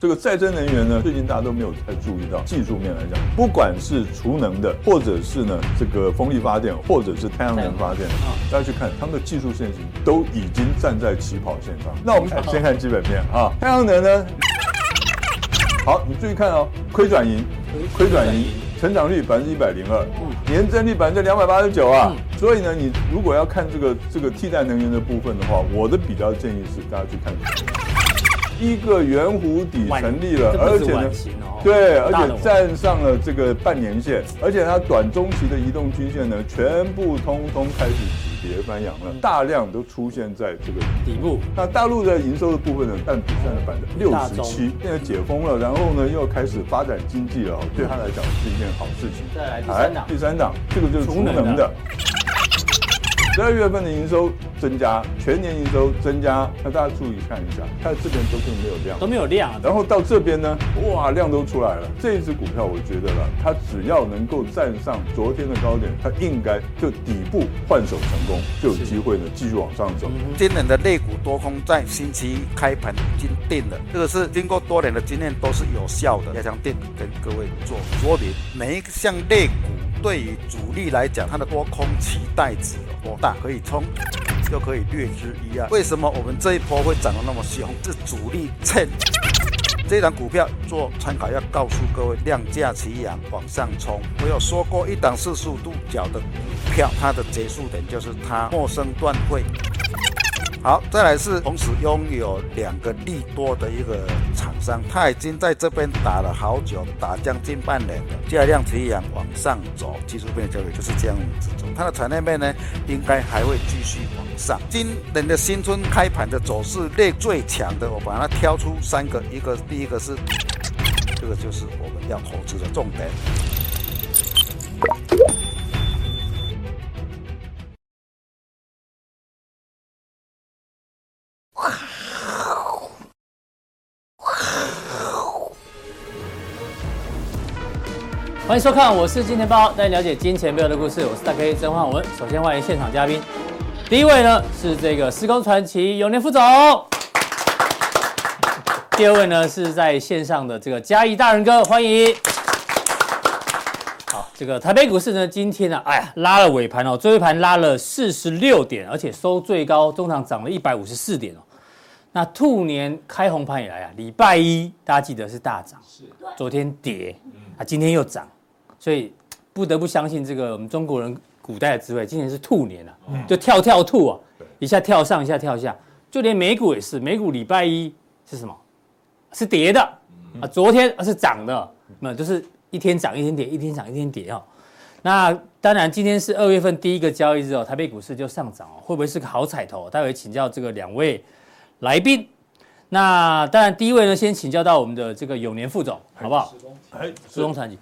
这个再生能源呢，最近大家都没有太注意到技术面来讲，不管是储能的，或者是呢这个风力发电，或者是太阳能发电，大家去看他们的技术线型都已经站在起跑线上。那我们先看基本面啊，太阳能呢，好，你注意看哦，亏转盈，亏转盈，成长率百分之一百零二，年增率百分之两百八十九啊。所以呢，你如果要看这个这个替代能源的部分的话，我的比较建议是大家去看。一个圆弧底成立了，而且呢，对，而且站上了这个半年线，而且它短中期的移动均线呢，全部通通开始止跌翻阳了，大量都出现在这个底部。那大陆的营收的部分呢，占比占了百分之六十七，现在解封了，然后呢又开始发展经济了，对他来讲是一件好事情。再来第三档，第三档，这个就是储能的。十二月份的营收增加，全年营收增加，那大家注意看一下，它这边都是没有量，都没有量。然后到这边呢，哇，量都出来了。这一只股票，我觉得了，它只要能够站上昨天的高点，它应该就底部换手成功，就有机会呢继续往上走。今年的类股多空在星期一开盘已经定了，这个是经过多年的经验都是有效的。加强定跟各位做说明，每一项类股。对于主力来讲，它的多空期待值有多大，可以冲，就可以略知一二。为什么我们这一波会涨得那么凶？是主力趁 这档股票做参考，要告诉各位，量价齐扬往上冲。我有说过，一档四十五度角的股票，它的结束点就是它陌生断汇。好，再来是同时拥有两个利多的一个厂商，他已经在这边打了好久，打将近半年了，价量齐扬往上走，技术面交易就是这样子走。它的产业面呢，应该还会继续往上。今年的新春开盘的走势列最强的，我把它挑出三个，一个第一个是，这个就是我们要投资的重点。欢迎收看，我是金钱豹，带你了解金钱背后的故事。我是大 K 曾焕文。首先欢迎现场嘉宾，第一位呢是这个施工传奇永年副总，第二位呢是在线上的这个嘉义大仁哥，欢迎。好，这个台北股市呢今天呢、啊，哎呀拉了尾盘哦，最后一盘拉了四十六点，而且收最高，中场涨了一百五十四点哦。那兔年开红盘以来啊，礼拜一大家记得是大涨，是昨天跌，啊今天又涨。所以不得不相信这个我们中国人古代的智慧，今年是兔年啊，就跳跳兔啊，一下跳上，一下跳下，就连美股也是，美股礼拜一是什么？是跌的啊，昨天是涨的，那，就是一天涨一天跌，一天涨一天跌哦。那当然，今天是二月份第一个交易日哦，台北股市就上涨哦，会不会是个好彩头？待会请教这个两位来宾。那当然，第一位呢，先请教到我们的这个永年副总，好不好？哎，施工传奇。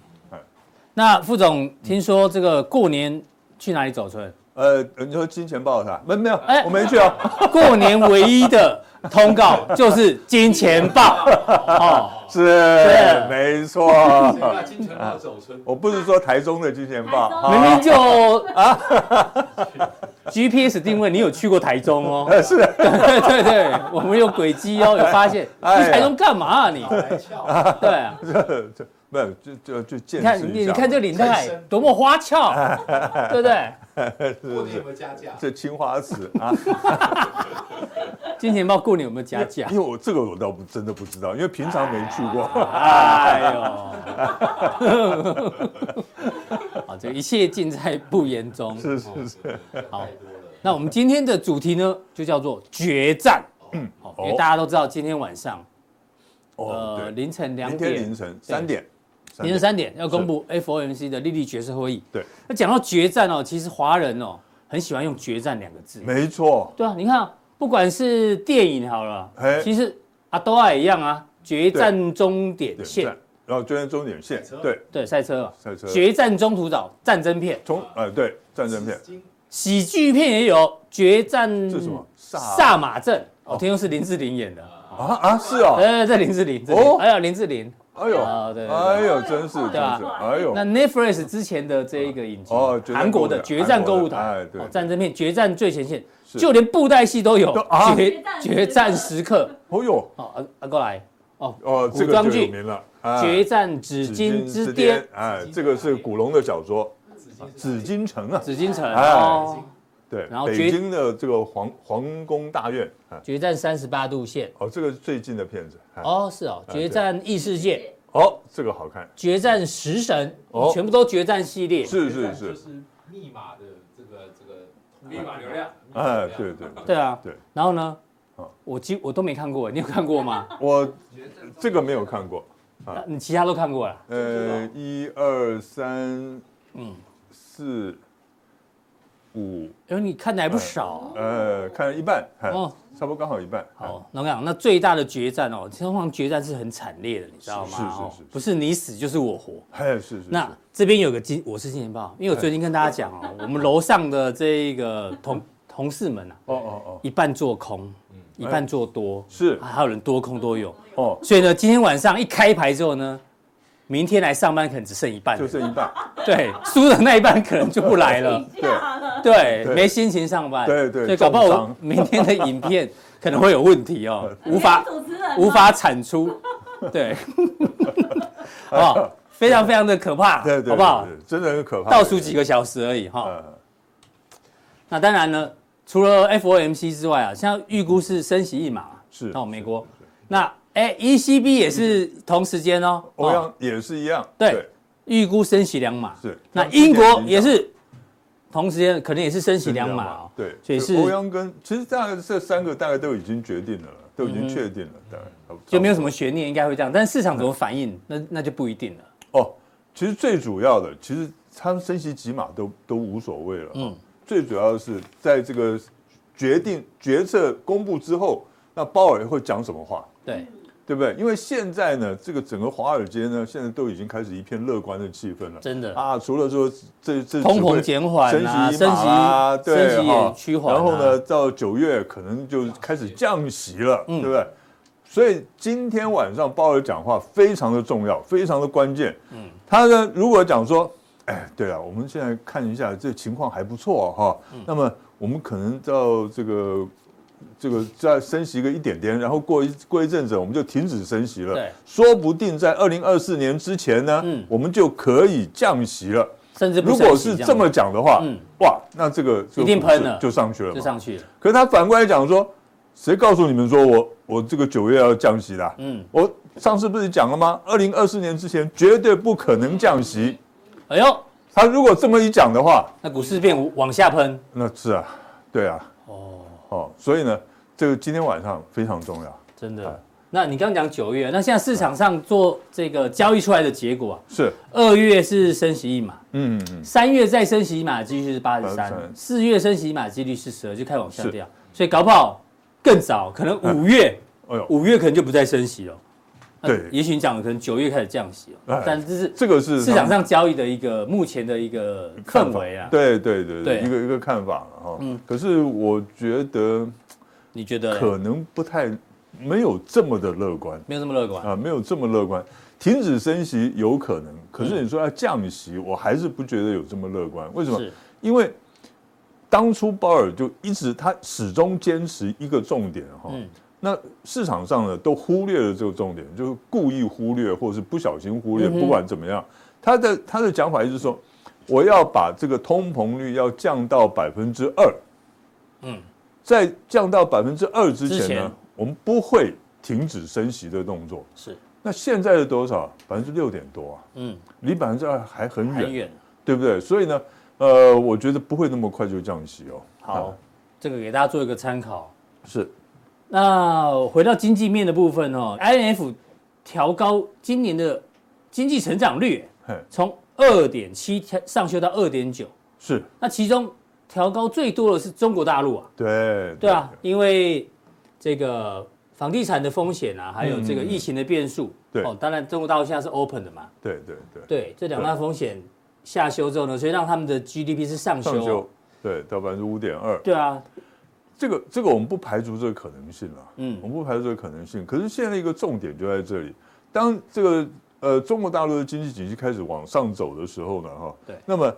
那副总听说这个过年去哪里走春？呃，你说金钱豹是吧？没没有，哎，我没去哦。过年唯一的通告就是金钱豹 哦，是是没错。金钱豹走春，我不是说台中的金钱豹，明明就啊，GPS 定位，你有去过台中哦？是，对对对，我们有轨迹哦，有发现。去台中干嘛啊你？对啊。没有，就就就见识一下。你看你你看这领带多么花俏，对不对？过年有没有加价？这青花瓷啊！金钱豹过年有没有加价？因为我这个我倒不真的不知道，因为平常没去过。哎呦！好，这一切尽在不言中。是是是。好，那我们今天的主题呢，就叫做决战。嗯，因为大家都知道，今天晚上，呃，凌晨两点，凌晨三点。凌晨三点要公布 FOMC 的利率决策会议。对，那讲到决战哦，其实华人哦很喜欢用决战两个字。没错。对啊，你看，不管是电影好了，其实阿都爱一样啊，决战终点线，然后决战终点线，对。对，赛车赛车，决战中途岛战争片，中呃对战争片，喜剧片也有决战，这什么？萨马镇，我听说是林志玲演的。啊啊是哦，对对，林志玲哦，还有林志玲。哎呦，对，哎呦，真是，对吧？哎呦，那 Netflix 之前的这一个影集，哦，韩国的《决战购物台》，哎，对，战争片《决战最前线》，就连布袋戏都有《决决战时刻》。哦呦，好，阿阿过来，哦哦，这个就有名了，啊决战紫金之巅，哎，这个是古龙的小说，紫禁城啊，紫禁城哎。哦，对，然后北京的这个皇皇宫大院啊，决战三十八度线，哦，这个是最近的片子，哎哦，是哦，决战异世界，哦，这个好看，决战食神，哦。全部都决战系列，是是是，就是是密码的这个这个密码流量，哎，对对对。啊，对，然后呢？哦，我几我都没看过，你有看过吗？我这个没有看过，啊。你其他都看过了，呃，一二三，嗯，四五，因为你看的还不少，呃，看了一半，哎哦，差不多刚好一半，好，那我跟你讲，那最大的决战哦，通常决战是很惨烈的，你知道吗？是是哦是。是不是你死就是我活。哎，是是，那这边有个金，我是金钱豹，因为我最近跟大家讲哦，我们楼上的这一个同同事们啊，哦哦哦，一半做空，一半做多，是。还有人多空都有。哦，所以呢，今天晚上一开牌之后呢，明天来上班可能只剩一半，就剩一半，对，输的那一半可能就不来了，对。对，没心情上班，对对所以搞不好明天的影片可能会有问题哦，无法无法产出，对，好不好？非常非常的可怕，对对，好不好？真的很可怕。倒数几个小时而已哈。呃，那当然呢，除了 FOMC 之外啊，现在预估是升息一码，是哦，美国。那哎，ECB 也是同时间哦，欧阳也是一样，对，预估升息两码。是。那英国也是同时间，可能也是升息两码哦。对，所以是欧阳跟其实大概这三个大概都已经决定了，都已经确定了，大概就没有什么悬念，应该会这样。但市场怎么反应，那那就不一定了。哦。其实最主要的，其实他们升息几码都都无所谓了。嗯，最主要的是在这个决定决策公布之后，那鲍尔会讲什么话？对。对不对？因为现在呢，这个整个华尔街呢，现在都已经开始一片乐观的气氛了。真的啊，除了说这这通膨减缓啊，升息啊，对升息也趋缓，然后呢，到九月可能就开始降息了，对不对？所以今天晚上鲍尔讲话非常的重要，非常的关键。嗯，他呢如果讲说，哎，对了，我们现在看一下这情况还不错哈，那么我们可能到这个。这个再升息个一点点，然后过一过一阵子，我们就停止升息了。对，说不定在二零二四年之前呢，嗯，我们就可以降息了。甚至如果是这么讲的话，嗯，哇，那这个一定喷了，就上去了，就上去了。可是他反过来讲说，谁告诉你们说我我这个九月要降息的？嗯，我上次不是讲了吗？二零二四年之前绝对不可能降息。哎呦，他如果这么一讲的话，那股市变往下喷。那是啊，对啊。哦哦，所以呢。这个今天晚上非常重要，真的。那你刚刚讲九月，那现在市场上做这个交易出来的结果啊，是。二月是升息一码，嗯嗯，三月再升息一码的几率是八十三，四月升息一码的几率是十二，就开始往下掉，所以搞不好更早，可能五月，哎呦，五月可能就不再升息了。对，也许你讲的可能九月开始降息了，但这是这个是市场上交易的一个目前的一个氛围啊，对对对对，一个一个看法了哈。嗯，可是我觉得。你觉得可能不太没有这么的乐观，没有这么乐观啊，没有这么乐观。停止升息有可能，可是你说要降息，我还是不觉得有这么乐观。为什么？因为当初鲍尔就一直他始终坚持一个重点哈，那市场上呢都忽略了这个重点，就是故意忽略或者是不小心忽略，不管怎么样，他的他的讲法就是说，我要把这个通膨率要降到百分之二，嗯。在降到百分之二之前呢，我们不会停止升息的动作。是，那现在的多少？百分之六点多啊，嗯，离百分之二还很远，很远，对不对？所以呢，呃，我觉得不会那么快就降息哦。好，这个给大家做一个参考。是，那回到经济面的部分哦，IMF 调高今年的经济成长率，从二点七上修到二点九。是，那其中。调高最多的是中国大陆啊，对对，对啊，因为这个房地产的风险啊，还有这个疫情的变数，对。哦，当然中国大陆现在是 open 的嘛，对对对，对这两大风险下修之后呢，所以让他们的 GDP 是上修，上修，对，到百分之五点二，对啊，这个这个我们不排除这个可能性了，嗯，我们不排除这个可能性，可是现在一个重点就在这里，当这个呃中国大陆的经济景气开始往上走的时候呢，哈，对，那么。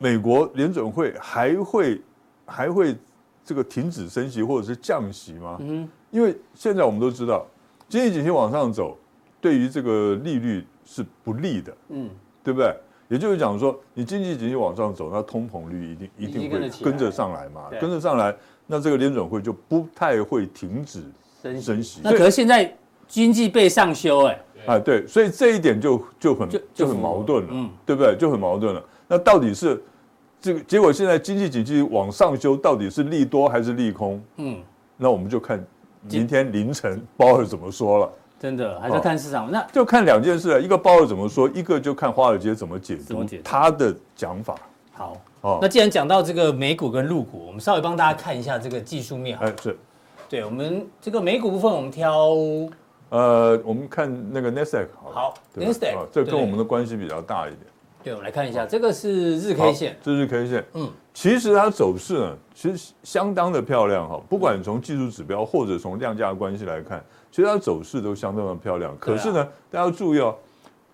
美国联准会还会还会这个停止升息或者是降息吗？嗯，因为现在我们都知道，经济景气往上走，对于这个利率是不利的，嗯，对不对？也就是讲说，你经济景气往上走，那通膨率一定一定会跟着上来嘛，跟着上来，那这个联准会就不太会停止升息。那可是现在经济被上修，哎，啊对，所以这一点就就很就很矛盾了，嗯，对不对？就很矛盾了。那到底是这个结果？现在经济景气往上修，到底是利多还是利空？嗯，那我们就看明天凌晨 鲍尔怎么说了。真的还是看市场，哦、那就看两件事啊，一个鲍尔怎么说，一个就看华尔街怎么解读他的讲法。好，哦，那既然讲到这个美股跟陆股，我们稍微帮大家看一下这个技术面。哎，是，对我们这个美股部分，我们挑，呃，我们看那个 Nasdaq 好，Nasdaq，这跟我们的关系比较大一点。对，我们来看一下，这个是日 K 线，这是日 K 线，嗯，其实它走势呢，其实相当的漂亮哈，不管从技术指标或者从量价关系来看。其实它走势都相当的漂亮，可是呢，大家要注意哦，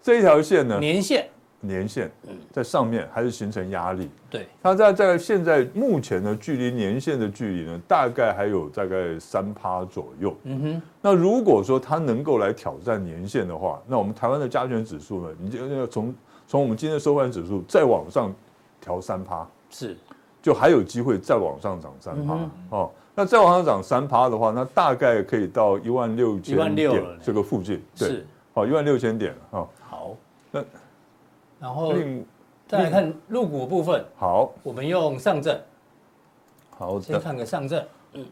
这一条线呢，年线，年线，在上面还是形成压力。对，它在在现在目前呢，距离年线的距离呢，大概还有大概三趴左右。嗯哼，那如果说它能够来挑战年线的话，那我们台湾的加权指数呢，你就要从从我们今天的收盘指数再往上调三趴，是，就还有机会再往上涨三趴。哦。那再往上涨三趴的话，那大概可以到一万六千点这个附近，对，好，一万六千点哈。好，那然后再来看入股部分，好，我们用上证，好，先看个上证，嗯，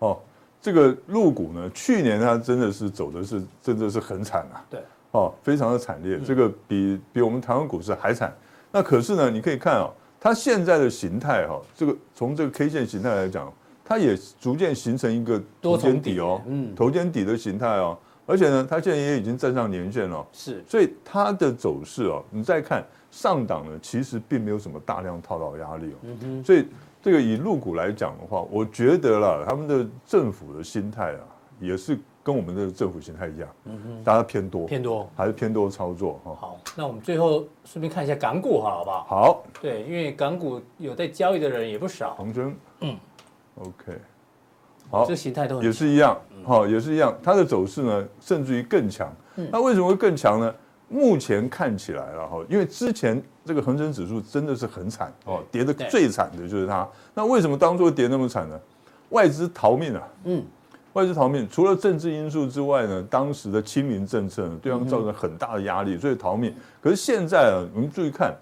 哦，这个入股呢，去年它真的是走的是真的是很惨啊，对，哦，非常的惨烈，这个比比我们台湾股市还惨。那可是呢，你可以看啊。它现在的形态哈，这个从这个 K 线形态来讲，它也逐渐形成一个头肩底哦，嗯，头肩底的形态哦，而且呢，它现在也已经站上年线了，是，所以它的走势哦，你再看上档呢，其实并没有什么大量套牢压力哦，嗯哼，所以这个以入股来讲的话，我觉得啦，他们的政府的心态啊，也是。跟我们的政府形态一样，嗯哼，大家偏多，偏多还是偏多操作哈。好，那我们最后顺便看一下港股，好不好？好，对，因为港股有在交易的人也不少。红针，嗯，OK，好，这形态都也是一样，好，也是一样，它的走势呢，甚至于更强。那为什么会更强呢？目前看起来了哈，因为之前这个恒生指数真的是很惨哦，跌的最惨的就是它。那为什么当初跌那么惨呢？外资逃命啊，嗯。外资逃命，除了政治因素之外呢，当时的清零政策呢，对他们造成很大的压力，所以逃命。可是现在啊，我们注意看，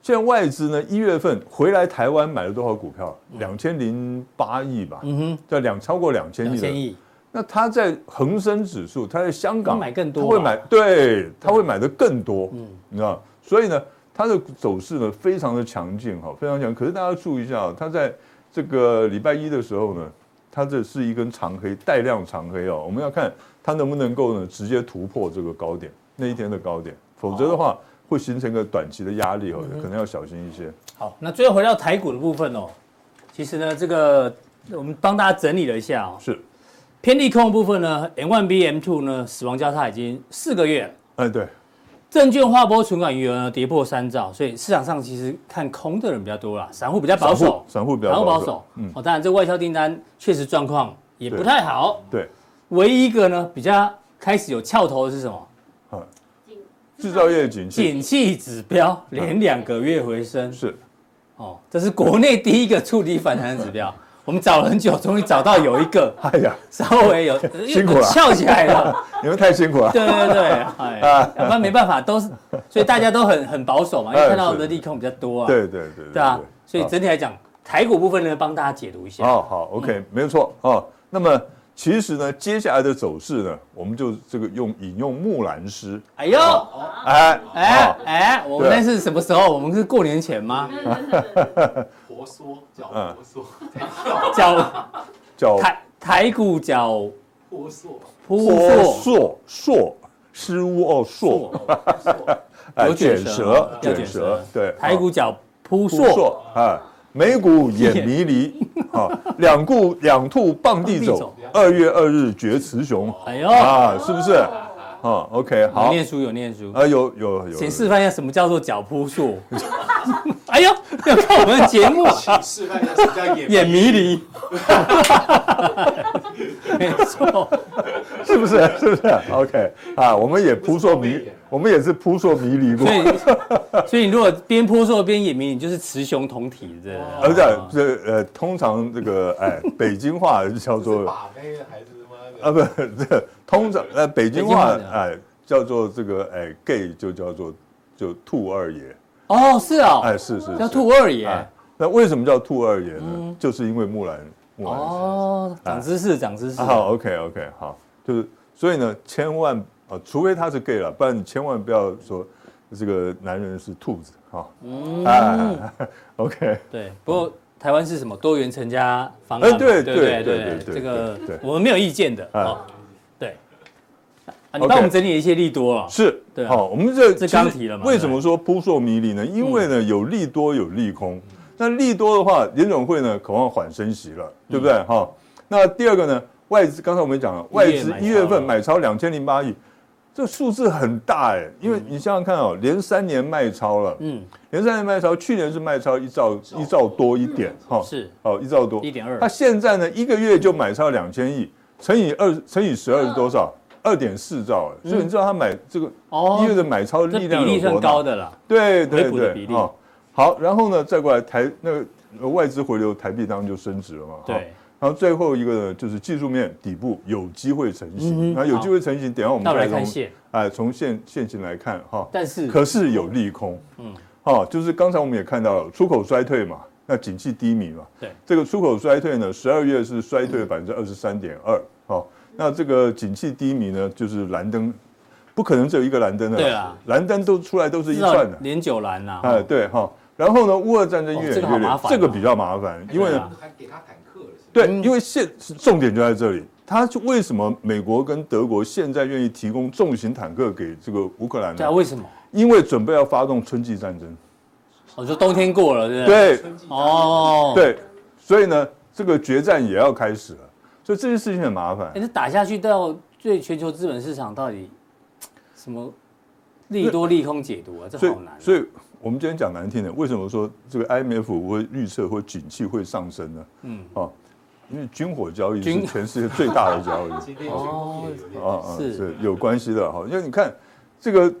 现在外资呢，一月份回来台湾买了多少股票？两千零八亿吧，嗯哼，在两超过两千亿。那他在恒生指数，他在香港买更多，他会买，对，他会买的更多，嗯，你知道？所以呢，它的走势呢，非常的强劲哈，非常强。可是大家注意一下，它在这个礼拜一的时候呢。它这是一根长黑，带量长黑哦。我们要看它能不能够呢，直接突破这个高点那一天的高点，否则的话会形成一个短期的压力哦，可能要小心一些。好，那最后回到台股的部分哦，其实呢，这个我们帮大家整理了一下哦，是偏利空的部分呢，M1B M2 呢死亡交叉已经四个月了。哎，对。证券划拨存款余额呢跌破三兆，所以市场上其实看空的人比较多啦，散户比较保守，散户比较保守。嗯，哦，当然这外销订单确实状况也不太好。对，唯一一个呢比较开始有翘头的是什么？嗯，制造业景气，景气指标连两个月回升。是，哦，这是国内第一个触底反弹的指标。我们找了很久，终于找到有一个，哎呀，稍微有 辛苦了，翘起来了。你们太辛苦了。对对对，哎，要不然没办法，都是，所以大家都很很保守嘛，因为看到的利空比较多啊。对对对。对啊，所以整体来讲，台股部分呢，帮大家解读一下。哦，好，OK，没有错哦。那么其实呢，接下来的走势呢，我们就这个用引用木兰诗。哎呦，哎哎哎，我们那是什么时候？我们是过年前吗？婆娑脚婆娑，脚脚 台台股脚婆娑。婆娑。硕失误哦硕，有卷舌卷舌对，台股脚扑朔。啊，美股眼迷离 啊，两股两兔傍地走，二月二日决雌雄，哎呦。啊，是不是？啊，OK，好，念书有念书。啊，有有有，请示范一下什么叫做脚扑朔。哎呦，要看我们的节目，示范一下什么叫演演迷离，没错，是不是？是不是？OK 啊，我们也扑朔迷，我们也是扑朔迷离过。所以，所以你如果边扑朔边演迷，你就是雌雄同体的。而且这呃，通常这个哎，北京话叫做 把妹还是什么？啊，不，这通常呃，北京话哎叫做这个哎，gay 就叫做就兔二爷。哦，是哦，哎，是是叫兔二爷。那为什么叫兔二爷呢？就是因为木兰木兰。哦，长知识，长知识。好，OK，OK，好，就是所以呢，千万啊，除非他是 gay 了，不然你千万不要说这个男人是兔子，哈。嗯。啊，OK。对，不过台湾是什么多元成家方案？对对对对对，这个我们没有意见的。啊，对。你帮我们整理一些利多啊。是。对。好，我们这这刚提了嘛？为什么说扑朔迷离呢？因为呢，有利多有利空。那利多的话，联总会呢渴望缓升息了，对不对？哈、嗯，那第二个呢，外资刚才我们讲了，外资一月份买超两千零八亿，这数字很大哎，因为你想想看哦，连三年卖超了，嗯，连三年卖超，去年是卖超一兆一兆多一点，哈，是，哦，一兆多一点二，他现在呢一个月就买超两千亿，乘以二乘以十二是多少？二点四兆，所以你知道他买这个一月的买超力量有多高的了？对对对，哦。好，然后呢，再过来台那个外资回流，台币当然就升值了嘛。对。然后最后一个呢，就是技术面底部有机会成型。那有机会成型，等下我们再从哎从线线型来看哈。但是可是有利空。嗯。好，就是刚才我们也看到了出口衰退嘛，那景气低迷嘛。对。这个出口衰退呢，十二月是衰退了百分之二十三点二。好，那这个景气低迷呢，就是蓝灯，不可能只有一个蓝灯的。对啊。蓝灯都出来都是一串的。连九蓝呐。哎，对哈。然后呢，乌俄战争越演越烈，这个比较麻烦，因为呢，还给他坦克了。对，因为现重点就在这里，他就为什么美国跟德国现在愿意提供重型坦克给这个乌克兰呢？对啊，为什么？因为准备要发动春季战争。哦，就冬天过了，对不对？对，哦，对，所以呢，这个决战也要开始了，所以这件事情很麻烦。但是打下去到对全球资本市场到底 什么利多利空解读啊？这好难。所以。我们今天讲难听的，为什么说这个 IMF 会预测或景气会上升呢？嗯，哦，因为军火交易是全世界最大的交易。哦，啊是是有关系的哈。因为你看这个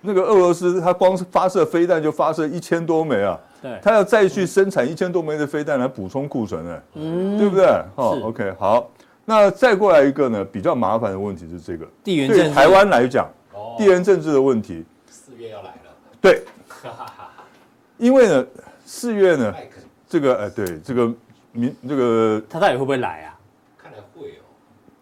那个俄罗斯，它光是发射飞弹就发射一千多枚啊。对。它要再去生产一千多枚的飞弹来补充库存呢，嗯，对不对？哦，OK，好。那再过来一个呢，比较麻烦的问题是这个地缘政治。对台湾来讲，地缘政治的问题。四月要来了。对。因为呢，四月呢，这个哎，对，这个民这个他到底会不会来啊？看来会哦，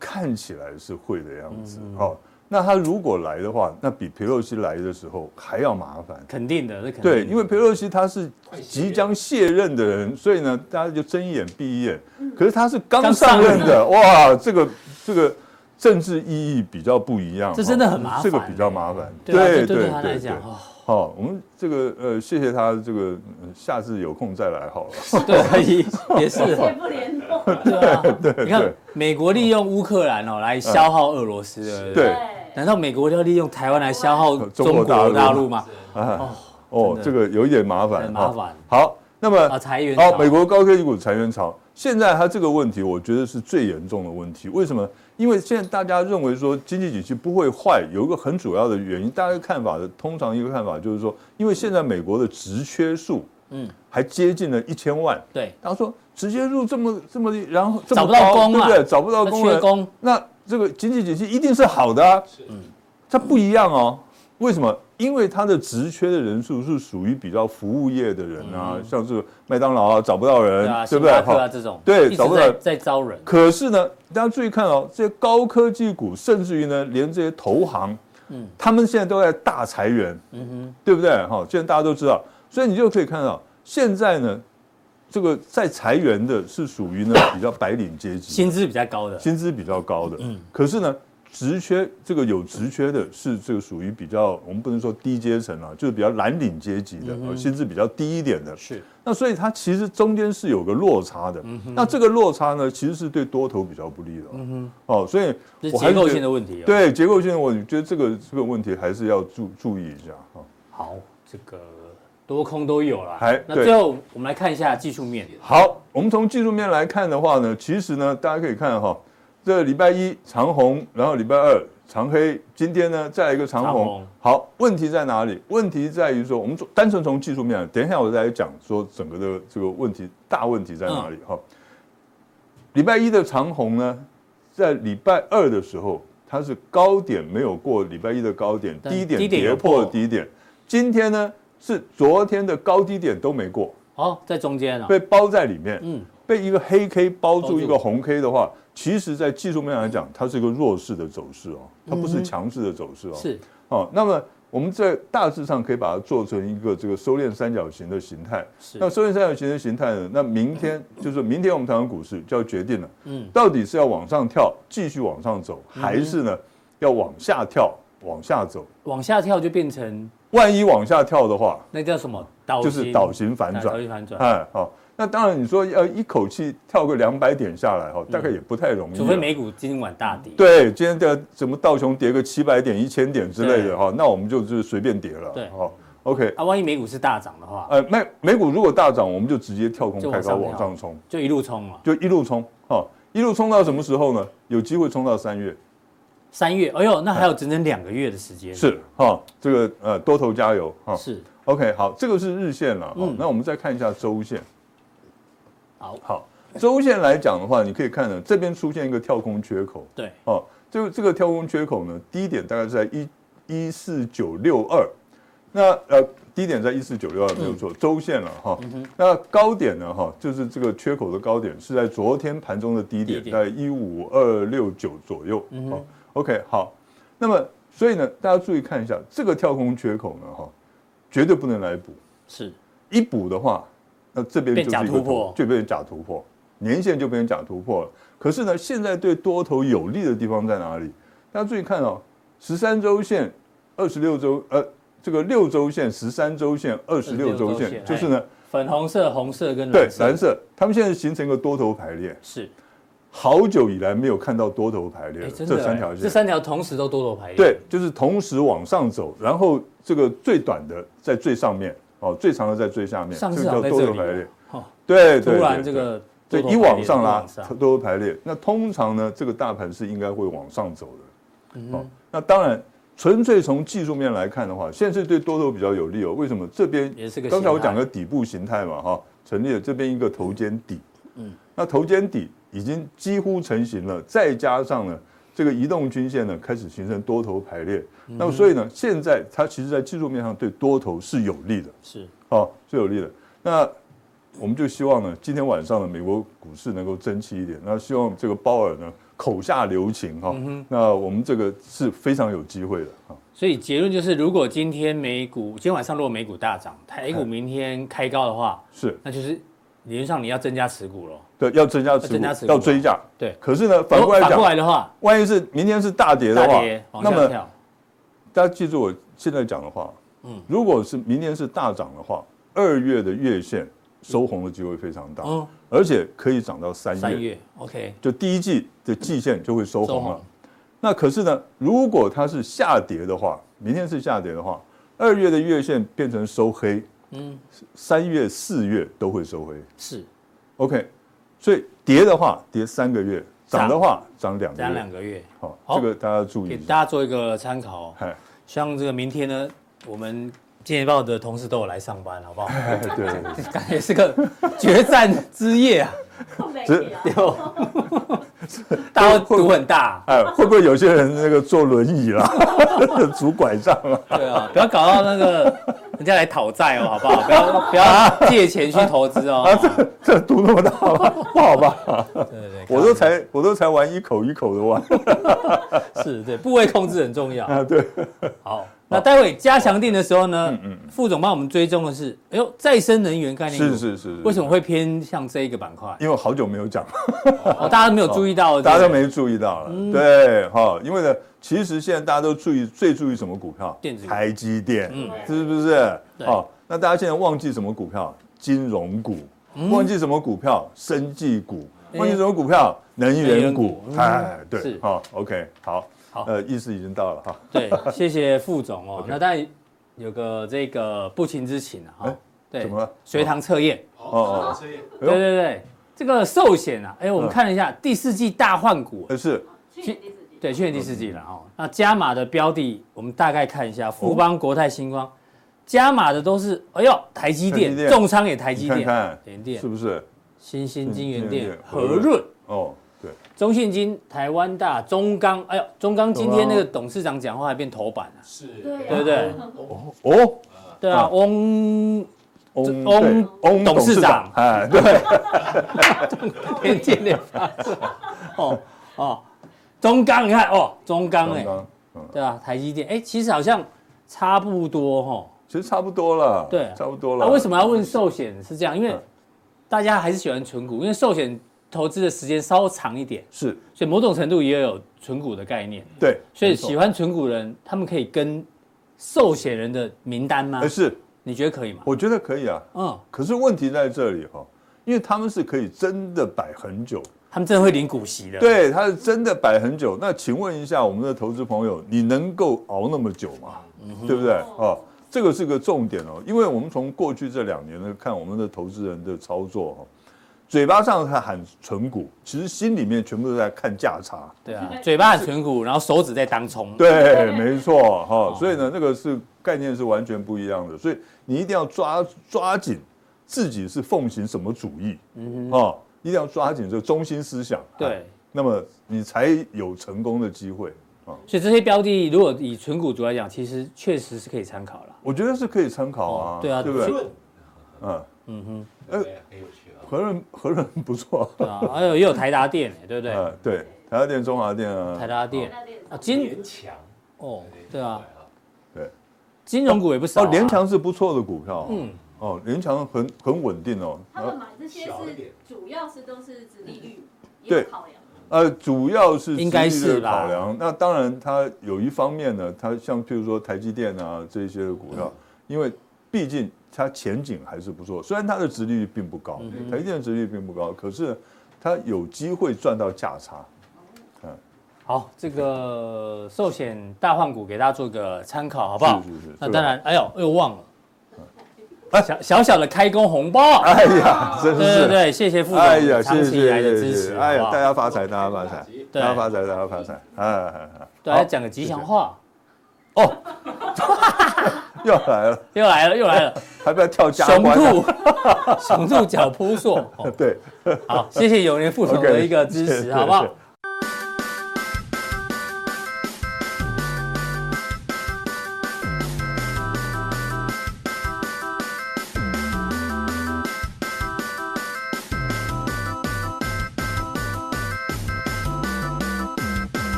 看起来是会的样子。好，那他如果来的话，那比佩洛西来的时候还要麻烦。肯定的，那肯定。对，因为佩洛西他是即将卸任的人，所以呢，大家就睁一眼闭一眼。可是他是刚上任的，哇，这个这个政治意义比较不一样。这真的很麻烦，这个比较麻烦。对对对，他来讲好，我们这个呃，谢谢他这个，下次有空再来好了。对，也是。也不联络。对 对。你看，美国利用乌克兰哦来消耗俄罗斯的，对。难道美国要利用台湾来消耗中国大陆吗？哦哦，这个有一点麻烦。麻烦。好，那么啊，裁员。好，美国高科技股裁员潮，现在它这个问题，我觉得是最严重的问题。为什么？因为现在大家认为说经济景气不会坏，有一个很主要的原因，大家看法的通常一个看法就是说，因为现在美国的职缺数，嗯，还接近了一千万，对，他说直接入这么这么，然后找不到工，对不对？找不到工，缺工，那这个经济景气一定是好的啊，嗯，它不一样哦。为什么？因为它的职缺的人数是属于比较服务业的人啊，像是麦当劳啊找不到人，对不对？啊，这种对找不到在招人。可是呢，大家注意看哦，这些高科技股，甚至于呢，连这些投行，嗯，他们现在都在大裁员，嗯哼，对不对？哈，现在大家都知道，所以你就可以看到，现在呢，这个在裁员的是属于呢 比较白领阶级，薪资比较高的，薪资比较高的，嗯，可是呢。职缺这个有职缺的是这个属于比较我们不能说低阶层啊，就是比较蓝领阶级的，薪资比较低一点的。是。那所以它其实中间是有个落差的。嗯哼。那这个落差呢，其实是对多头比较不利的。嗯哼。哦，所以结构性的问题。对，结构性的问题，觉得这个这个问题还是要注注意一下。哈。好，这个多空都有了。还那最后我们来看一下技术面。好，我们从技术面来看的话呢，其实呢，大家可以看哈，这礼拜一长红，然后礼拜二长黑，今天呢再来一个长红。好，问题在哪里？问题在于说，我们单纯从技术面，等一下我再来讲说整个的这个问题，大问题在哪里哈？礼拜一的长红呢，在礼拜二的时候，它是高点没有过礼拜一的高点，低点跌破了低点。今天呢是昨天的高低点都没过，哦，在中间啊，被包在里面，嗯，被一个黑 K 包住一个红 K 的话，其实在技术面来讲，它是一个弱势的走势哦，它不是强势的走势哦，是哦，那么。我们在大致上可以把它做成一个这个收敛三角形的形态。是。那收敛三角形的形态呢？那明天 就是明天我们台湾股市就要决定了。嗯。到底是要往上跳，继续往上走，还是呢要往下跳，往下走？往下跳就变成，万一往下跳的话，那叫什么？倒就是倒型反转。倒型反转。哎，好。那当然，你说要一口气跳个两百点下来哈，大概也不太容易。除非美股今晚大跌。对，今天的什么道琼跌个七百点、一千点之类的哈，那我们就就是随便跌了。对，好，OK。啊，万一美股是大涨的话，呃，美美股如果大涨，我们就直接跳空开高往上冲，就一路冲了，就一路冲，哈，一路冲到什么时候呢？有机会冲到三月。三月，哎呦，那还有整整两个月的时间。是哈，这个呃多头加油哈。是，OK，好，这个是日线了，嗯，那我们再看一下周线。好好，周线来讲的话，你可以看呢，这边出现一个跳空缺口。对，哦，这个这个跳空缺口呢，低点大概是在一一四九六二，那呃低点在一四九六二没有错，周线了哈。那高点呢哈，就是这个缺口的高点是在昨天盘中的低点，在一五二六九左右。好，OK，好，那么所以呢，大家注意看一下这个跳空缺口呢哈，绝对不能来补，是一补的话。那这边就是一个突破，就变成假突破，年线就变成假突破了。可是呢，现在对多头有利的地方在哪里？大家注意看哦，十三周线、二十六周呃，这个六周线、十三周线、二十六周线，就是呢，粉红色、红色跟对蓝色，它们现在形成一个多头排列，是好久以来没有看到多头排列，这三条线，这三条同时都多头排列，对，就是同时往上走，然后这个最短的在最上面。哦，最长的在最下面，这个叫多头排列。哦，对对，突然这个对一往上拉，多头排列。那通常呢，这个大盘是应该会往上走的。哦，那当然，纯粹从技术面来看的话，现在是对多头比较有利哦。为什么？这边也是个刚才我讲的底部形态嘛，哈，成立了这边一个头肩底。嗯，那头肩底已经几乎成型了，再加上呢，这个移动均线呢开始形成多头排列。那么所以呢，现在它其实，在技术面上对多头是有利的，是哦，是有利的。那我们就希望呢，今天晚上的美国股市能够争气一点。那希望这个鲍尔呢口下留情哈。那我们这个是非常有机会的哈。所以结论就是，如果今天美股今天晚上如果美股大涨，台股明天开高的话，是，那就是理论上你要增加持股了。对，要增加持股，要追价。对。可是呢，反过来讲，反过来的话，万一是明天是大跌的话，那么。大家记住我现在讲的话，嗯，如果是明天是大涨的话，二月的月线收红的机会非常大，嗯，而且可以涨到三月，三月，OK，就第一季的季线就会收红了。那可是呢，如果它是下跌的话，明天是下跌的话，二月的月线变成收黑，嗯，三月、四月都会收回，是，OK，所以跌的话跌三个月。涨。的话，涨两个月，涨两个月，好，这个大家注意，给大家做一个参考。像这个明天呢，我们《经济报》的同事都有来上班，好不好？对，感觉是个决战之夜啊，有，大家赌很大，哎，会不会有些人那个坐轮椅啦，拄拐杖啊？对啊，不要搞到那个。人家来讨债哦，好不好？不要不要借钱去投资哦。啊，这这赌那么大吗？不好吧？对对对，我都才我都才玩一口一口的玩。是，对，部位控制很重要啊。对，好，那待会加强定的时候呢，嗯嗯，副总帮我们追踪的是，哎呦，再生能源概念是是是，为什么会偏向这一个板块？因为好久没有讲，哦，大家都没有注意到，大家都没注意到了，对，哈，因为呢。其实现在大家都注意最注意什么股票？电子台积电，嗯，是不是？好，那大家现在忘记什么股票？金融股，忘记什么股票？生技股，忘记什么股票？能源股。哎，对，好，OK，好，好，呃，意思已经到了哈。对，谢谢副总哦。那当然，有个这个不情之请啊，对，怎么了？随堂测验，哦对对对，这个寿险啊，哎，我们看了一下第四季大换股，呃是，去年第四季，对，去年第四季了哦。那加码的标的，我们大概看一下，富邦、国泰、星光，加码的都是，哎呦，台积电，重仓也台积电，联电。是不是？新兴金源电、和和润，哦，对，中信金、台湾大、中钢，哎呦，中钢今天那个董事长讲话还变头版了，是，对对不对？哦，对啊，翁翁翁翁董事长，哎，对，天津联发。科，哦哦，中钢你看哦，中钢哎，对吧？台积电。哎，其实好像差不多哈，其实差不多了，对，差不多了。那为什么要问寿险？是这样，因为大家还是喜欢存股，因为寿险投资的时间稍长一点，是，所以某种程度也有存股的概念。对，所以喜欢存股人，他们可以跟寿险人的名单吗？是，你觉得可以吗？我觉得可以啊。嗯，可是问题在这里哈，因为他们是可以真的摆很久，他们真的会领股息的。对，他是真的摆很久。那请问一下我们的投资朋友，你能够熬那么久吗？嗯、对不对？哦。这个是个重点哦，因为我们从过去这两年呢看我们的投资人的操作哈，嘴巴上他喊存股，其实心里面全部都在看价差。对啊，嘴巴喊存股，然后手指在当冲。对，没错哈，所以呢，那个是概念是完全不一样的，所以你一定要抓抓紧自己是奉行什么主义，嗯哼，一定要抓紧这个中心思想。对，那么你才有成功的机会。所以这些标的，如果以纯股族来讲，其实确实是可以参考了。我觉得是可以参考啊，对啊，对不对？嗯嗯哼，呃，很有趣啊，和润 和润不错，对啊，还有也有台达电，对不对？呃，对，台达电、中华电啊，台达电。啊，金联强，哦，对啊，对，金融股也不少。哦，联强是不错的股票，嗯，哦，联强很很稳定哦。他们买这些是主要是都是指利率，对。呃，主要是应该是考量。那当然，它有一方面呢，它像譬如说台积电啊这些的股票，因为毕竟它前景还是不错。虽然它的殖利率并不高，台积电的殖利率并不高，可是它有机会赚到价差。嗯，好，这个寿险大换股给大家做个参考，好不好？是是是。那当然，哎呦，又忘了。小小小的开工红包，哎呀，真是。对对对，谢谢副总长期以来的支持，哎呀，大家发财，大家发财，大家发财，大家发财，哎哎哎，对，来讲个吉祥话，哦，又来了，又来了，又来了，还不要跳加熊兔，熊兔脚扑朔，对，好，谢谢永年副总的一个支持，好不好？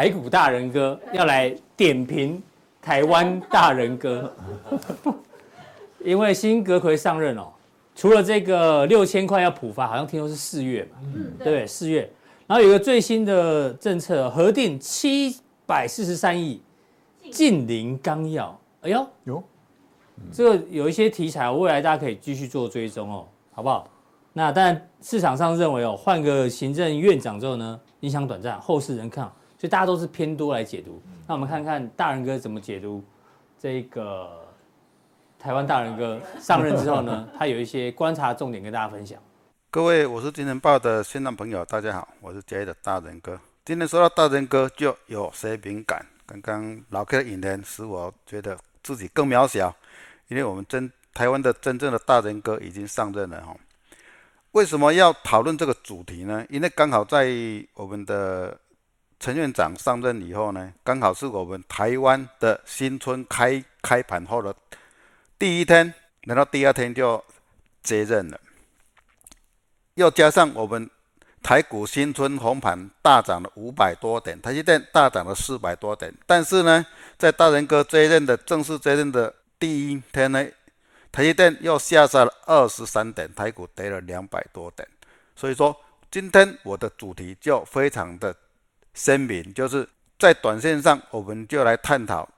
台股大人哥要来点评台湾大人哥，因为新阁揆上任哦，除了这个六千块要普发，好像听说是四月嘛，嗯，对。不对？四月，然后有一个最新的政策，核定七百四十三亿近零纲要，哎呦，有，这个有一些题材，未来大家可以继续做追踪哦，好不好？那但市场上认为哦，换个行政院长之后呢，影响短暂，后世人看好。所以大家都是偏多来解读，那我们看看大人哥怎么解读这个台湾大人哥上任之后呢，他有一些观察重点跟大家分享。各位，我是金钱豹的线上朋友，大家好，我是嘉义的大人哥。今天说到大人哥，就有些敏感。刚刚老 K 的引言使我觉得自己更渺小，因为我们真台湾的真正的大人哥已经上任了哈。为什么要讨论这个主题呢？因为刚好在我们的陈院长上任以后呢，刚好是我们台湾的新春开开盘后的第一天，然后第二天就接任了，又加上我们台股新春红盘大涨了五百多点，台积电大涨了四百多点，但是呢，在大仁哥接任的正式接任的第一天呢，台积电又下杀了二十三点，台股跌了两百多点，所以说今天我的主题就非常的。声明就是在短线上，我们就来探讨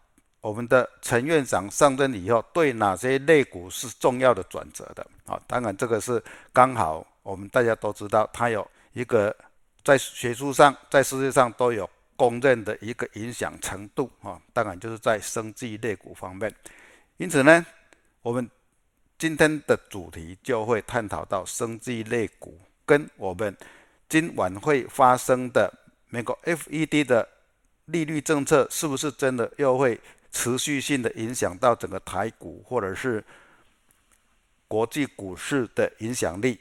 我们的陈院长上任以后，对哪些类股是重要的转折的啊？当然，这个是刚好我们大家都知道，它有一个在学术上、在世界上都有公认的一个影响程度啊。当然，就是在生技类股方面。因此呢，我们今天的主题就会探讨到生技类股跟我们今晚会发生的美国 FED 的利率政策是不是真的又会持续性的影响到整个台股，或者是国际股市的影响力，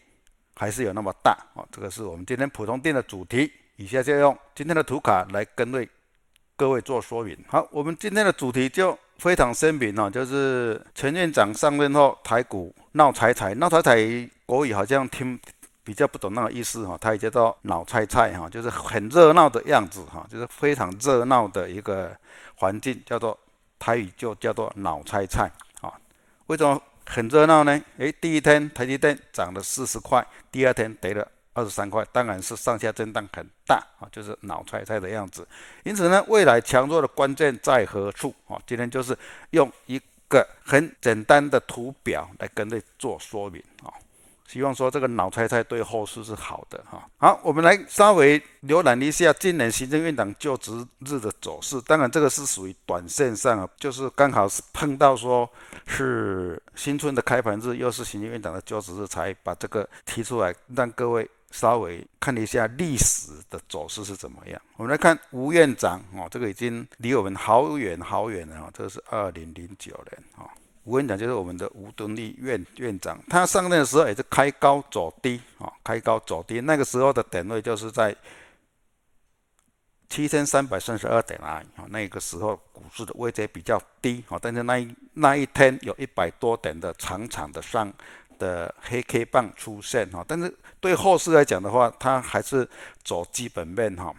还是有那么大啊？这个是我们今天普通店的主题。以下就用今天的图卡来跟为各位做说明。好，我们今天的主题就非常鲜明哦，就是陈院长上任后，台股闹财财，闹财财国语好像听比较不懂那个意思哈，它也叫做脑菜菜哈，就是很热闹的样子哈，就是非常热闹的一个环境，叫做。台语就叫做脑菜菜啊，为什么很热闹呢？诶，第一天台积电涨了四十块，第二天跌了二十三块，当然是上下震荡很大啊，就是脑菜菜的样子。因此呢，未来强弱的关键在何处啊？今天就是用一个很简单的图表来跟你做说明啊。希望说这个脑猜猜对后市是好的哈。好，我们来稍微浏览一下今年行政院长就职日的走势。当然，这个是属于短线上啊，就是刚好是碰到说是新春的开盘日，又是行政院长的就职日，才把这个提出来，让各位稍微看一下历史的走势是怎么样。我们来看吴院长哦，这个已经离我们好远好远了啊，这是二零零九年啊。我跟你讲，就是我们的吴敦义院院长，他上任的时候也是开高走低啊，开高走低。那个时候的点位就是在七千三百三十二点啊，那个时候股市的位阶比较低啊，但是那一那一天有一百多点的长长的上的黑 K 棒出现哈，但是对后市来讲的话，它还是走基本面哈。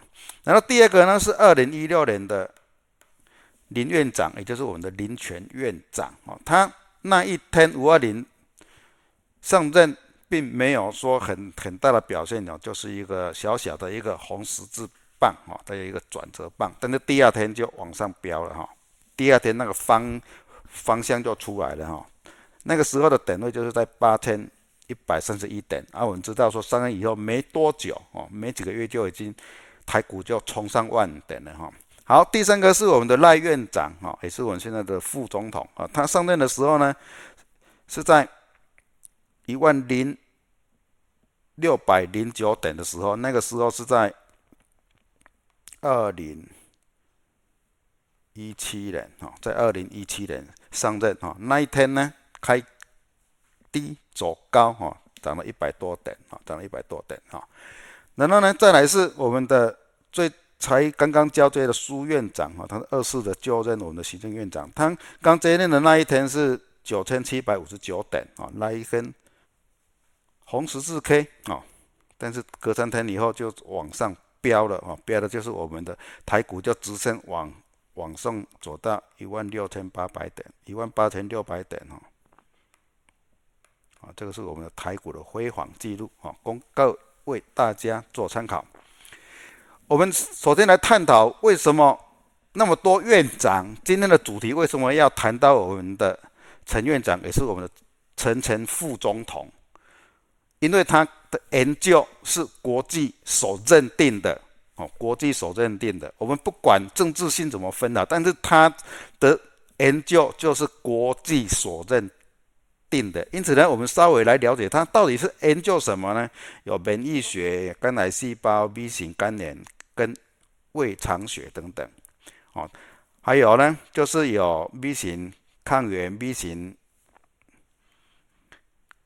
然后第二个呢是二零一六年的。林院长，也就是我们的林权院长啊，他那一天五二零上任，并没有说很很大的表现哦，就是一个小小的一个红十字棒哈，它有一个转折棒，但是第二天就往上飙了哈，第二天那个方方向就出来了哈，那个时候的点位就是在八千一百三十一点啊，我们知道说上任以后没多久哦，没几个月就已经台股就冲上万点了哈。好，第三个是我们的赖院长，哈，也是我们现在的副总统啊。他上任的时候呢，是在一万零六百零九点的时候，那个时候是在二零一七年，哈，在二零一七年上任，哈，那一天呢，开低走高，哈，涨了一百多点，啊，涨了一百多点，啊。然后呢，再来是我们的最。才刚刚交接的苏院长哈，他是二次的就任我们的行政院长。他刚接任的那一天是九千七百五十九点啊，那一根红十字 K 啊，但是隔三天以后就往上飙了啊，飙的就是我们的台股就直线往往上走到一万六千八百点，一万八千六百点哈。啊，这个是我们的台股的辉煌记录啊，供各位大家做参考。我们首先来探讨为什么那么多院长，今天的主题为什么要谈到我们的陈院长，也是我们的陈陈副总统，因为他的研究是国际所认定的哦，国际所认定的。我们不管政治性怎么分的，但是他的研究就是国际所认定的。因此呢，我们稍微来了解他到底是研究什么呢？有免疫学、肝癌细胞、B 型肝炎。跟胃肠血等等，哦，还有呢，就是有 B 型抗原、B 型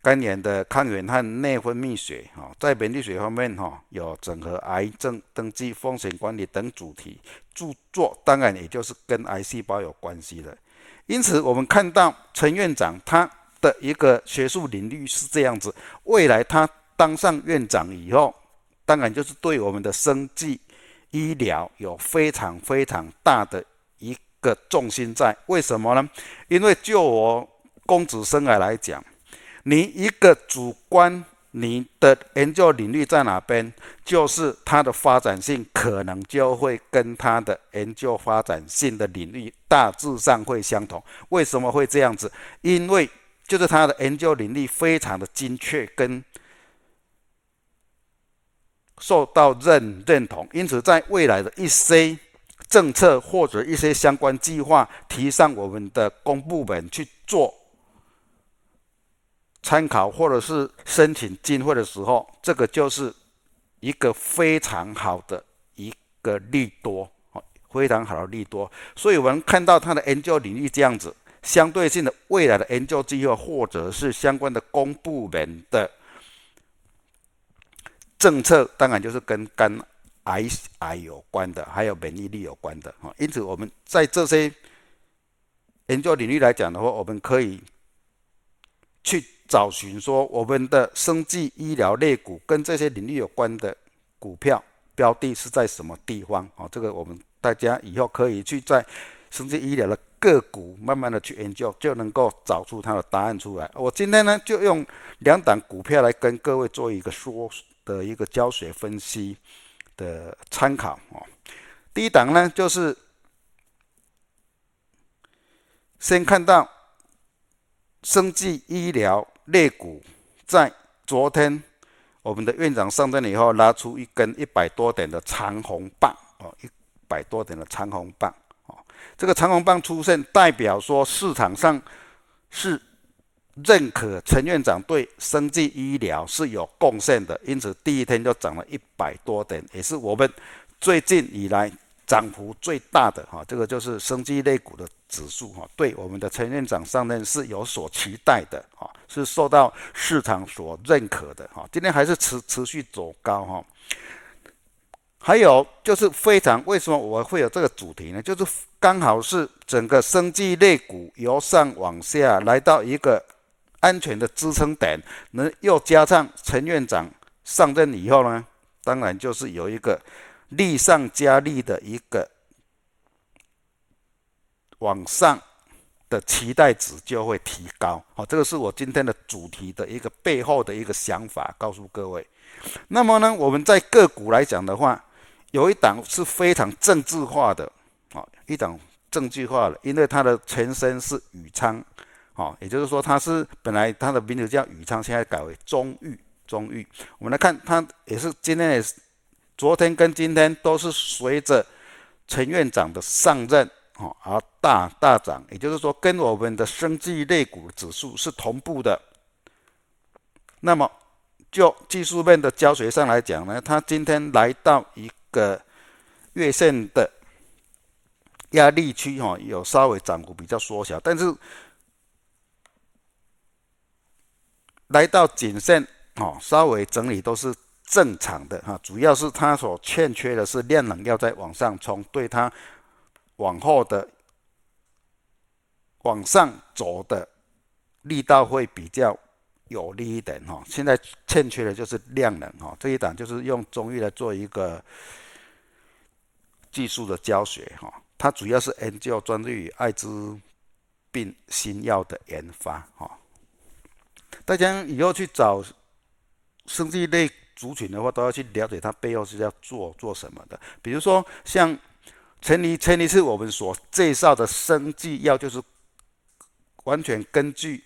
肝炎的抗原和内分泌血，哈，在免疫学方面，哈，有整合癌症登记、风险管理等主题著作，当然也就是跟癌细胞有关系的。因此，我们看到陈院长他的一个学术领域是这样子，未来他当上院长以后，当然就是对我们的生计。医疗有非常非常大的一个重心在，为什么呢？因为就我公子生涯来讲，你一个主观你的研究领域在哪边，就是它的发展性可能就会跟它的研究发展性的领域大致上会相同。为什么会这样子？因为就是它的研究领域非常的精确跟受到认认同，因此在未来的一些政策或者一些相关计划提上我们的公部门去做。参考或者是申请经费的时候，这个就是一个非常好的一个利多，非常好的利多。所以我们看到它的研究领域这样子，相对性的未来的研究计划或者是相关的公部门的政策，当然就是跟肝癌癌有关的，还有免疫力有关的。因此我们在这些研究领域来讲的话，我们可以去。找寻说我们的生技医疗类股跟这些领域有关的股票标的是在什么地方啊？这个我们大家以后可以去在生技医疗的个股慢慢的去研究，就能够找出它的答案出来。我今天呢就用两档股票来跟各位做一个说的一个教学分析的参考哦。第一档呢就是先看到生技医疗。类股在昨天，我们的院长上任以后，拉出一根一百多点的长红棒哦，一百多点的长红棒哦。这个长红棒出现，代表说市场上是认可陈院长对生技医疗是有贡献的，因此第一天就涨了一百多点，也是我们最近以来涨幅最大的哈。这个就是生技类股的指数哈，对我们的陈院长上任是有所期待的哈。是受到市场所认可的哈，今天还是持持续走高哈。还有就是非常为什么我会有这个主题呢？就是刚好是整个生技类股由上往下来到一个安全的支撑点，那又加上陈院长上任以后呢，当然就是有一个利上加利的一个往上。的期待值就会提高，好，这个是我今天的主题的一个背后的一个想法，告诉各位。那么呢，我们在个股来讲的话，有一档是非常政治化的，啊，一档政治化的，因为它的前身是宇昌，哦，也就是说它是本来它的名字叫宇昌，现在改为中裕，中裕。我们来看，它也是今天也是，昨天跟今天都是随着陈院长的上任。哦，而大大涨，也就是说，跟我们的生技类股指数是同步的。那么，就技术面的教学上来讲呢，它今天来到一个月线的压力区，哈，有稍微涨幅比较缩小，但是来到颈线，哦，稍微整理都是正常的，哈，主要是它所欠缺的是量能要再往上冲，对它。往后的往上走的力道会比较有利一点哈，现在欠缺的就是量能哈，这一档就是用中医来做一个技术的教学哈，它主要是研究专注于艾滋病新药的研发哈，大家以后去找生技类族群的话，都要去了解它背后是要做做什么的，比如说像。前一前一次我们所介绍的生技药，就是完全根据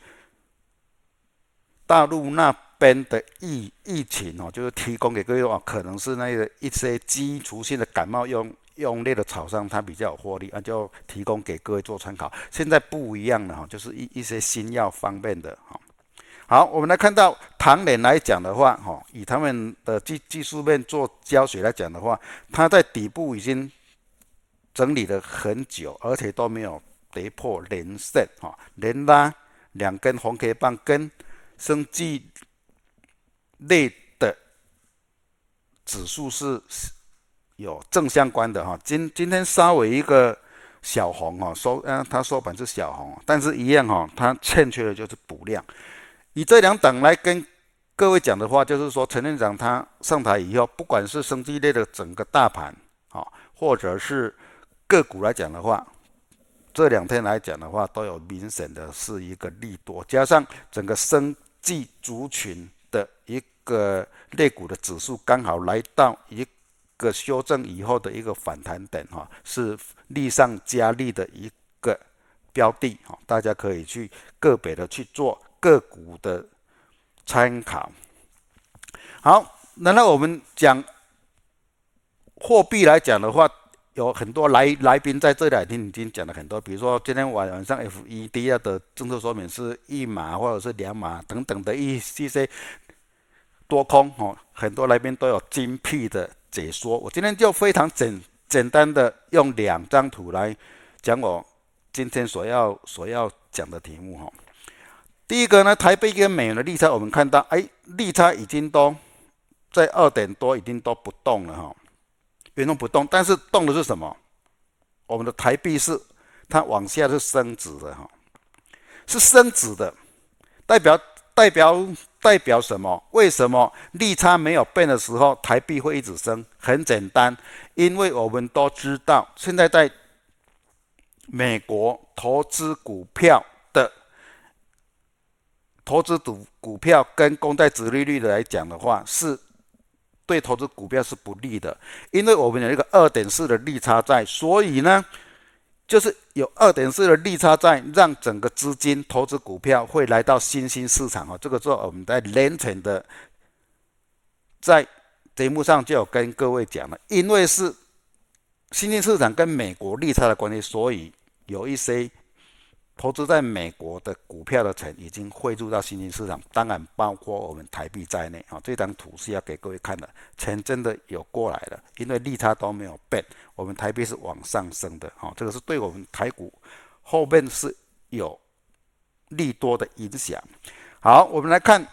大陆那边的疫疫情哦，就是提供给各位哦，可能是那个一些基础性的感冒用用类的草上，它比较有获利啊，就提供给各位做参考。现在不一样了哈，就是一一些新药方面的哈。好，我们来看到唐联来讲的话哈，以他们的技技术面做教学来讲的话，它在底部已经。整理了很久，而且都没有跌破连线哈，连拉两根红 K 棒，跟生技类的指数是有正相关的哈。今今天稍微一个小红哈，收嗯，它收盘是小红，但是一样哈，它欠缺的就是补量。以这两档来跟各位讲的话，就是说陈院长他上台以后，不管是生技类的整个大盘啊，或者是个股来讲的话，这两天来讲的话，都有明显的是一个利多，加上整个生技族群的一个类股的指数刚好来到一个修正以后的一个反弹点哈，是利上加利的一个标的哈，大家可以去个别的去做个股的参考。好，那那我们讲货币来讲的话，有很多来来宾在这两天已经讲了很多，比如说今天晚晚上 FED 的政策说明是一码或者是两码等等的一些多空哦，很多来宾都有精辟的解说。我今天就非常简简单的用两张图来讲我今天所要所要讲的题目哈。第一个呢，台币跟美元的利差，我们看到哎，利差已经都。在二点多已经都不动了哈，原动不动，但是动的是什么？我们的台币是它往下是升值的哈，是升值的，代表代表代表什么？为什么利差没有变的时候台币会一直升？很简单，因为我们都知道，现在在美国投资股票投资股股票跟公债殖利率的来讲的话是。对投资股票是不利的，因为我们有一个二点四的利差在，所以呢，就是有二点四的利差在，让整个资金投资股票会来到新兴市场哦。这个时候我们在年前的在节目上就有跟各位讲了，因为是新兴市场跟美国利差的关系，所以有一些。投资在美国的股票的钱已经汇入到新兴市场，当然包括我们台币在内。啊，这张图是要给各位看的，钱真的有过来了，因为利差都没有变，我们台币是往上升的。啊，这个是对我们台股后面是有利多的影响。好，我们来看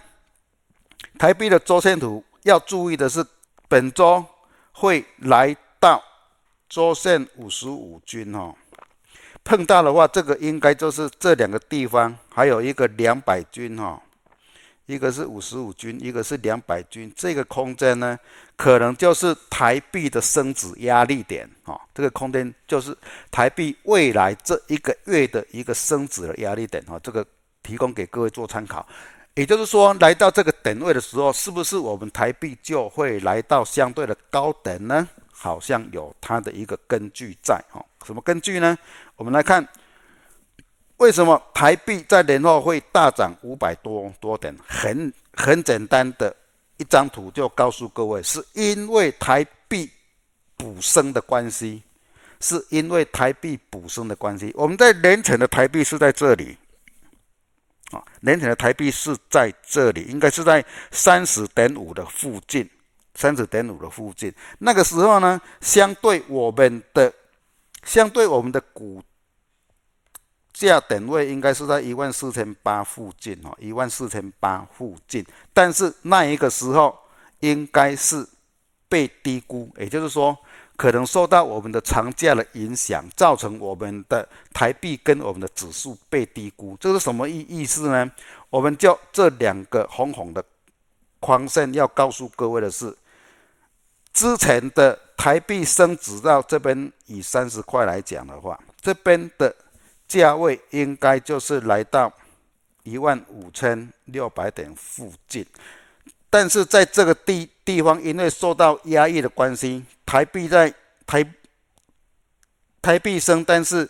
台币的周线图，要注意的是，本周会来到周线五十五均哦。碰到的话，这个应该就是这两个地方，还有一个两百均哈，一个是五十五均，一个是两百均，这个空间呢，可能就是台币的升值压力点哈，这个空间就是台币未来这一个月的一个升值的压力点哈，这个提供给各位做参考。也就是说，来到这个点位的时候，是不是我们台币就会来到相对的高点呢？好像有它的一个根据在哈，什么根据呢？我们来看，为什么台币在年后会大涨五百多多点？很很简单的一张图就告诉各位，是因为台币补升的关系，是因为台币补升的关系。我们在年前的台币是在这里，啊，年前的台币是在这里，应该是在三十点五的附近。三十点五的附近，那个时候呢，相对我们的，相对我们的股价点位应该是在一万四千八附近哦，一万四千八附近。但是那一个时候应该是被低估，也就是说，可能受到我们的长假的影响，造成我们的台币跟我们的指数被低估。这是什么意意思呢？我们就这两个红红的框线要告诉各位的是。之前的台币升值到这边，以三十块来讲的话，这边的价位应该就是来到一万五千六百点附近。但是在这个地地方，因为受到压抑的关系，台币在台台币升，但是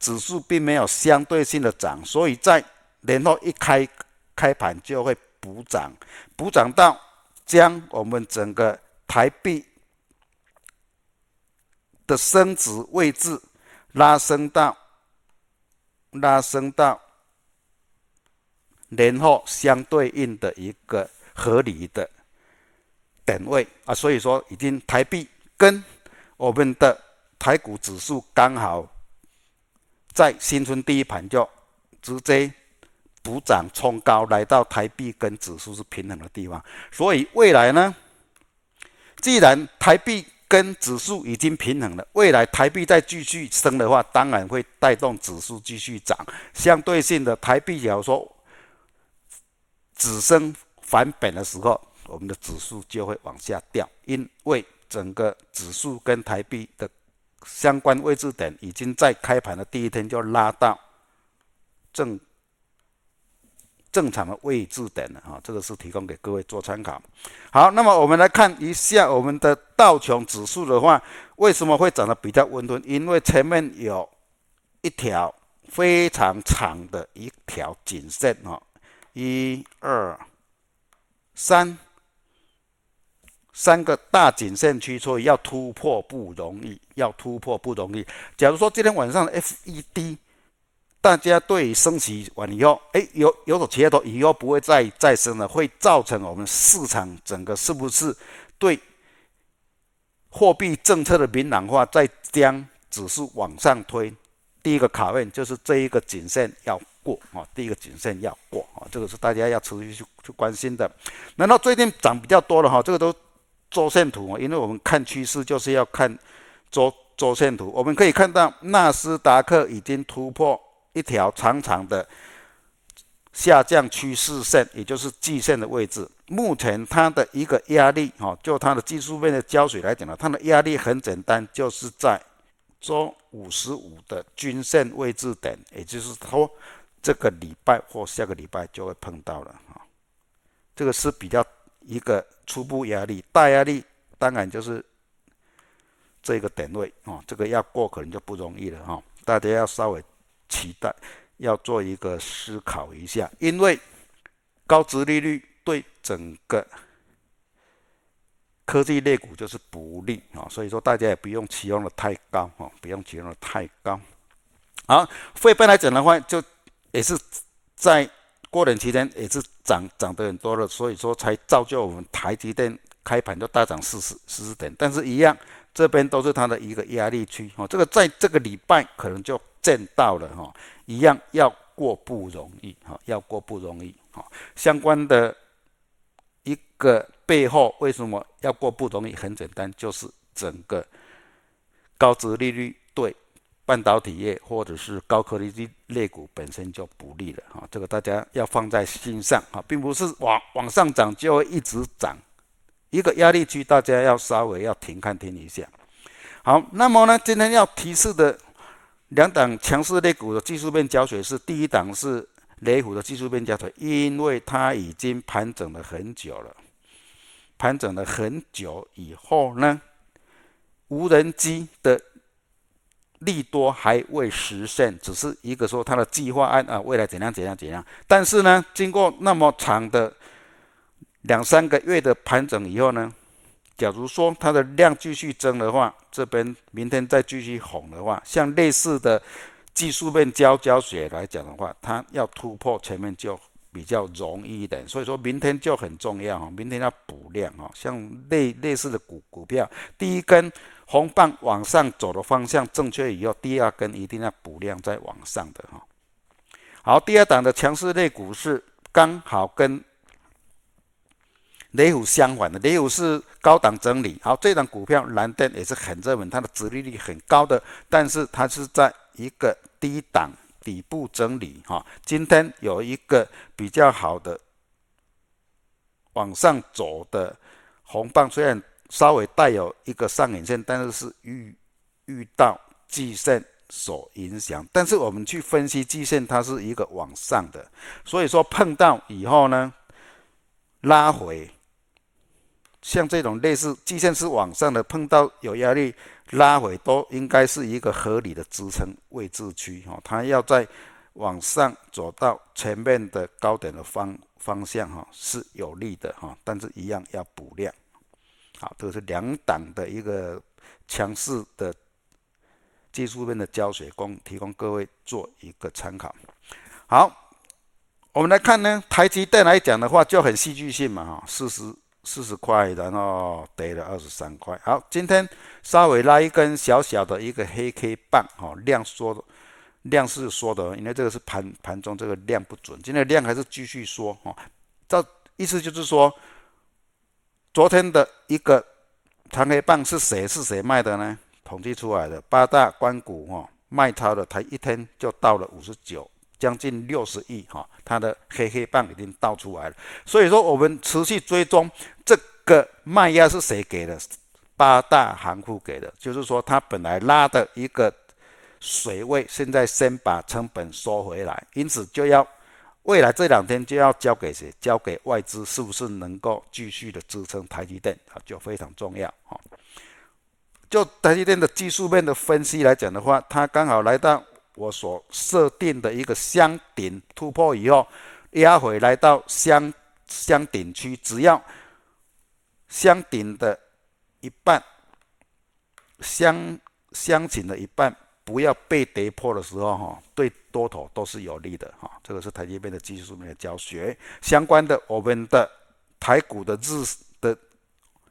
指数并没有相对性的涨，所以在年后一开开盘就会补涨，补涨到将我们整个台币。的升值位置拉升到拉升到年后相对应的一个合理的点位。啊，所以说已经台币跟我们的台股指数刚好在新春第一盘就直接补涨冲高，来到台币跟指数是平衡的地方，所以未来呢，既然台币跟指数已经平衡了，未来台币再继续升的话，当然会带动指数继续涨。相对性的，台币假如说只升反本的时候，我们的指数就会往下掉，因为整个指数跟台币的相关位置点已经在开盘的第一天就拉到正正常的位置点了啊，这个是提供给各位做参考。好，那么我们来看一下我们的道琼指数的话，为什么会涨得比较温吞？因为前面有一条非常长的一条颈线啊，一二三。三个大颈线区，所以要突破不容易，要突破不容易。假如说今天晚上 FED，大家对于升息完以后，哎，有有所期待，以后不会再再升了，会造成我们市场整个是不是对货币政策的明朗化，再将指数往上推？第一个考验就是这一个颈线要过啊，第一个颈线要过啊，这个是大家要持续去去关心的。难道最近涨比较多了哈？这个都。周线图，因为我们看趋势就是要看周周线图。我们可以看到纳斯达克已经突破一条长长的下降趋势线，也就是季线的位置。目前它的一个压力，哈，就它的技术面的胶水来讲呢，它的压力很简单，就是在周五十五的均线位置点，也就是说这个礼拜或下个礼拜就会碰到了，哈。这个是比较一个。初步压力，大压力当然就是这个点位哦，这个要过可能就不容易了哈。大家要稍微期待，要做一个思考一下，因为高值利率对整个科技类股就是不利啊，所以说大家也不用期望的太高哈，不用期望的太高。好，费半来讲的话，就也是在。过年期间也是涨涨得很多了，所以说才造就我们台积电开盘就大涨四十四十点。但是，一样这边都是它的一个压力区哦。这个在这个礼拜可能就见到了哈，一样要过不容易哈，要过不容易哈。相关的一个背后为什么要过不容易？很简单，就是整个高值利率对。半导体业或者是高科技类股本身就不利了哈，这个大家要放在心上哈，并不是往往上涨就会一直涨，一个压力区大家要稍微要停看停一下。好，那么呢，今天要提示的两档强势类股的技术面胶水是第一档是雷虎的技术面胶水，因为它已经盘整了很久了，盘整了很久以后呢，无人机的。利多还未实现，只是一个说它的计划案啊，未来怎样怎样怎样。但是呢，经过那么长的两三个月的盘整以后呢，假如说它的量继续增的话，这边明天再继续红的话，像类似的技术面交交血来讲的话，它要突破前面就比较容易一点。所以说明天就很重要哈，明天要补量啊，像类类似的股股票，第一根。红棒往上走的方向正确以后，第二根一定要补量再往上的哈。好，第二档的强势类股是刚好跟雷虎相反的，雷虎是高档整理。好，这档股票蓝电也是很热门，它的殖利率很高的，但是它是在一个低档底部整理哈。今天有一个比较好的往上走的红棒，虽然。稍微带有一个上影线，但是是遇遇到季线所影响。但是我们去分析季线，它是一个往上的，所以说碰到以后呢，拉回，像这种类似季线是往上的，碰到有压力拉回，都应该是一个合理的支撑位置区哈。它要在往上走到前面的高点的方方向哈，是有利的哈，但是一样要补量。好，这是两档的一个强势的技术面的胶水，供提供各位做一个参考。好，我们来看呢，台积电来讲的话就很戏剧性嘛，哈，四十四十块，然后跌了二十三块。好，今天稍微拉一根小小的一个黑 K 棒，哈，量缩的，量是缩的，因为这个是盘盘中这个量不准，今天量还是继续缩，哈，这意思就是说。昨天的一个长黑棒是谁是谁卖的呢？统计出来的八大关股哈卖超的，它一天就到了五十九，将近六十亿哈，它的黑黑棒已经倒出来了。所以说我们持续追踪这个卖压是谁给的？八大行库给的，就是说它本来拉的一个水位，现在先把成本收回来，因此就要未来这两天就要交给谁？交给外资，是不是能够继续的支撑台积电啊？就非常重要啊。就台积电的技术面的分析来讲的话，它刚好来到我所设定的一个箱顶突破以后，压回来到箱箱顶区，只要箱顶的一半，箱箱顶的一半不要被跌破的时候，哈，对多头都是有利的，哈。这个是台积电的技术面的教学，相关的我们的台股的日的。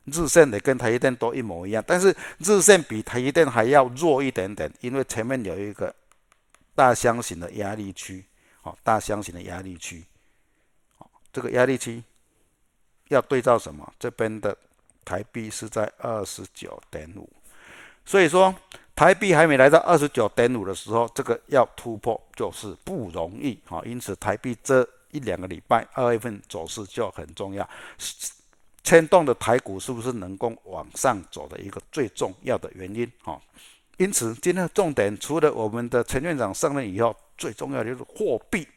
日线的跟台积电都一模一样，但是日线比台积电还要弱一点点，因为前面有一个大箱型的压力区，哦，大箱型的压力区，哦，这个压力区要对照什么？这边的台币是在二十九点五，所以说台币还没来到二十九点五的时候，这个要突破就是不容易，哦，因此台币这一两个礼拜二月份走势就很重要。牵动的台股是不是能够往上走的一个最重要的原因啊？因此今天的重点除了我们的陈院长上任以后，最重要的就是货币。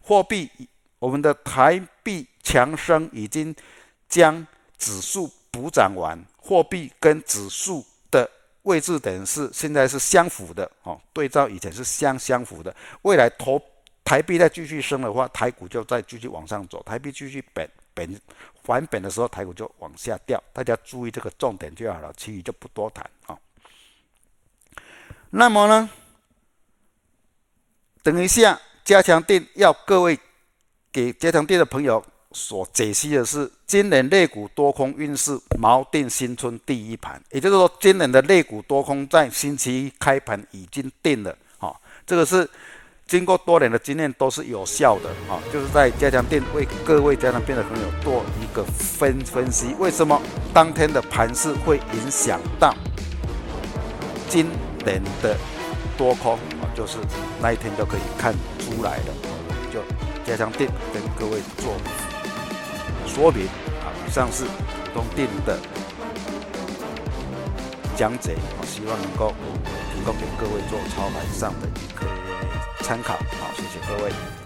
货币，我们的台币强升已经将指数补涨完，货币跟指数的位置等于是现在是相符的哦，对照以前是相相符的。未来投台币再继续升的话，台股就再继续往上走，台币继续贬。本还本的时候，台股就往下掉，大家注意这个重点就好了，其余就不多谈啊。那么呢，等一下加强錠要各位给加强錠的朋友所解析的是，今年类股多空运势锚定新春第一盘，也就是说，今年的类股多空在星期一开盘已经定了啊，这个是。经过多年的经验都是有效的啊，就是在加强錠为各位加强錠的朋友做一个分分析，为什么当天的盘势会影响到今等的多空啊？就是那一天就可以看出来的，就加上定跟各位做说明啊。以上是普通定的讲解，我希望能够提供给各位做操盘上的一个。参考，好，谢谢各位。